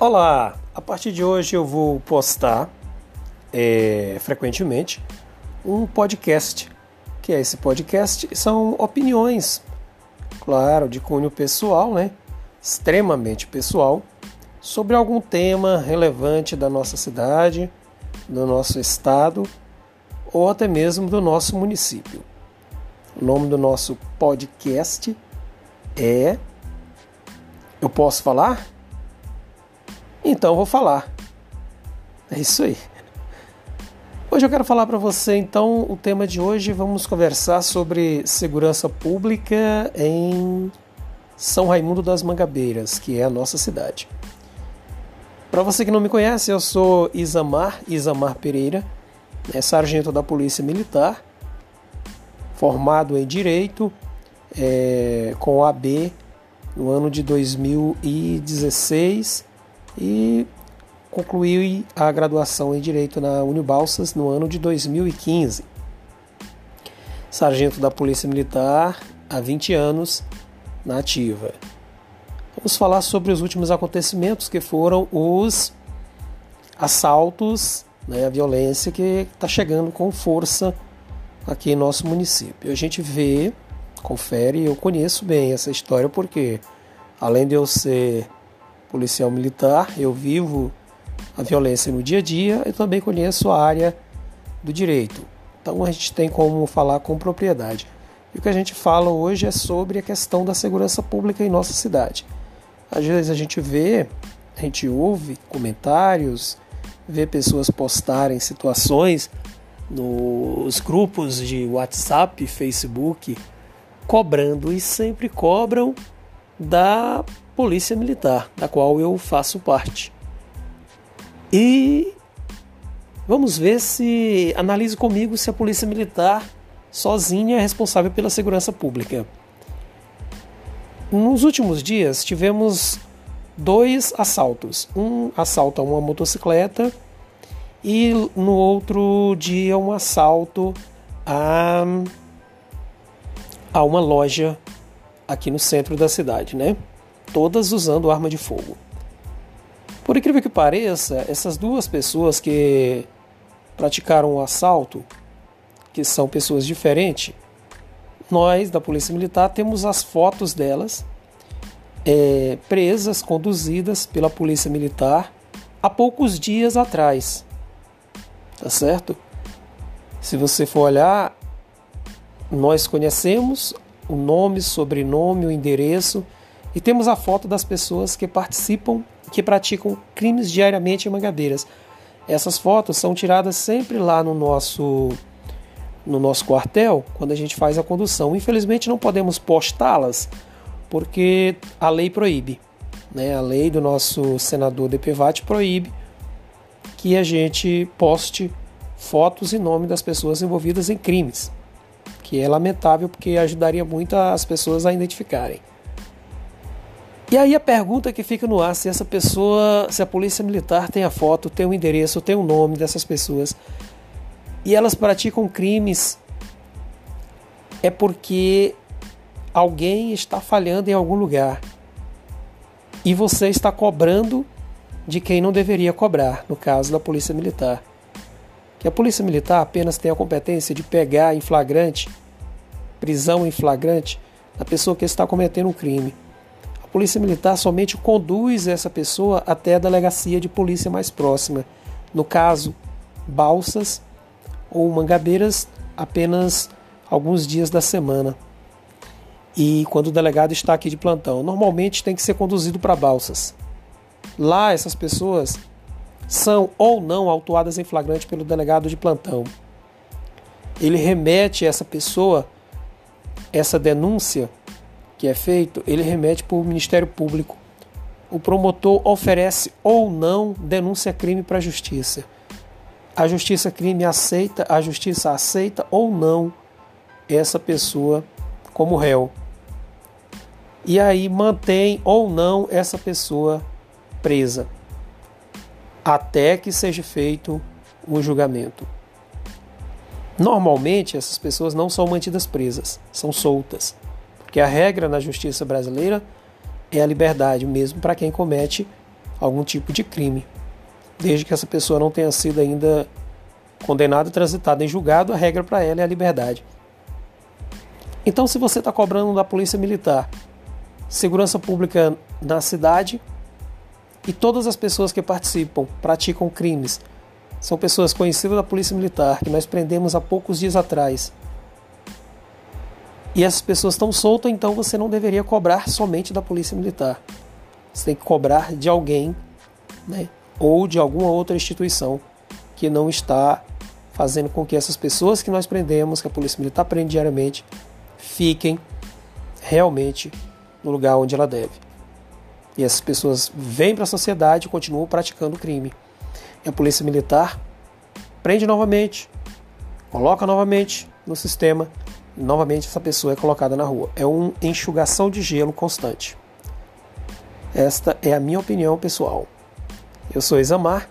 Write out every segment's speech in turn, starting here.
Olá! A partir de hoje eu vou postar é, frequentemente um podcast. Que é esse podcast? São opiniões, claro, de cunho pessoal, né? Extremamente pessoal, sobre algum tema relevante da nossa cidade, do nosso estado ou até mesmo do nosso município. O nome do nosso podcast é. Eu posso falar? Então vou falar. É isso aí. Hoje eu quero falar para você então o tema de hoje. Vamos conversar sobre segurança pública em São Raimundo das Mangabeiras, que é a nossa cidade. Para você que não me conhece, eu sou Isamar, Isamar Pereira, é sargento da Polícia Militar, formado em Direito, é, com AB no ano de 2016 e concluí a graduação em Direito na Unibalsas no ano de 2015. Sargento da Polícia Militar há 20 anos na ativa. Vamos falar sobre os últimos acontecimentos que foram os assaltos, né, a violência que está chegando com força aqui em nosso município. A gente vê, confere, eu conheço bem essa história porque além de eu ser policial militar, eu vivo a violência no dia a dia e também conheço a área do direito. Então a gente tem como falar com propriedade. E o que a gente fala hoje é sobre a questão da segurança pública em nossa cidade. Às vezes a gente vê, a gente ouve comentários, vê pessoas postarem situações nos grupos de WhatsApp, Facebook, cobrando e sempre cobram da Polícia Militar, da qual eu faço parte. E vamos ver se analise comigo se a Polícia Militar sozinha é responsável pela segurança pública. Nos últimos dias tivemos dois assaltos. Um assalto a uma motocicleta e no outro dia um assalto a, a uma loja aqui no centro da cidade, né? todas usando arma de fogo. Por incrível que pareça, essas duas pessoas que praticaram o assalto, que são pessoas diferentes, nós da Polícia Militar temos as fotos delas é, presas, conduzidas pela Polícia Militar há poucos dias atrás. Tá certo? Se você for olhar, nós conhecemos o nome, sobrenome, o endereço e temos a foto das pessoas que participam, que praticam crimes diariamente em Mangadeiras. Essas fotos são tiradas sempre lá no nosso no nosso quartel, quando a gente faz a condução. Infelizmente não podemos postá-las porque a lei proíbe. Né? A lei do nosso senador DPVAT proíbe que a gente poste fotos e nome das pessoas envolvidas em crimes, que é lamentável porque ajudaria muito as pessoas a identificarem. E aí a pergunta que fica no ar se essa pessoa, se a polícia militar tem a foto, tem o endereço, tem o nome dessas pessoas e elas praticam crimes é porque alguém está falhando em algum lugar e você está cobrando de quem não deveria cobrar, no caso da polícia militar. Que a polícia militar apenas tem a competência de pegar em flagrante, prisão em flagrante, a pessoa que está cometendo um crime. Polícia Militar somente conduz essa pessoa até a delegacia de polícia mais próxima. No caso, Balsas ou Mangabeiras, apenas alguns dias da semana. E quando o delegado está aqui de plantão, normalmente tem que ser conduzido para Balsas. Lá, essas pessoas são ou não autuadas em flagrante pelo delegado de plantão. Ele remete essa pessoa, essa denúncia, que é feito, ele remete para o Ministério Público. O promotor oferece ou não denúncia crime para a justiça. A justiça crime aceita, a justiça aceita ou não essa pessoa como réu. E aí mantém ou não essa pessoa presa até que seja feito o julgamento. Normalmente essas pessoas não são mantidas presas, são soltas. Porque a regra na justiça brasileira é a liberdade, mesmo para quem comete algum tipo de crime, desde que essa pessoa não tenha sido ainda condenada transitada em julgado, a regra para ela é a liberdade. Então, se você está cobrando da polícia militar segurança pública na cidade e todas as pessoas que participam praticam crimes são pessoas conhecidas da polícia militar que nós prendemos há poucos dias atrás e essas pessoas estão soltas, então você não deveria cobrar somente da polícia militar. Você tem que cobrar de alguém, né, ou de alguma outra instituição que não está fazendo com que essas pessoas que nós prendemos, que a polícia militar prende diariamente, fiquem realmente no lugar onde ela deve. E essas pessoas vêm para a sociedade e continuam praticando crime. E a polícia militar prende novamente, coloca novamente no sistema novamente essa pessoa é colocada na rua. É uma enxugação de gelo constante. Esta é a minha opinião pessoal. Eu sou Isamar,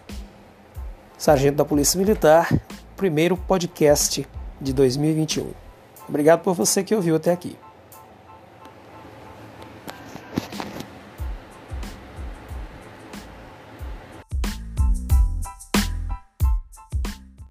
sargento da Polícia Militar, primeiro podcast de 2021. Obrigado por você que ouviu até aqui.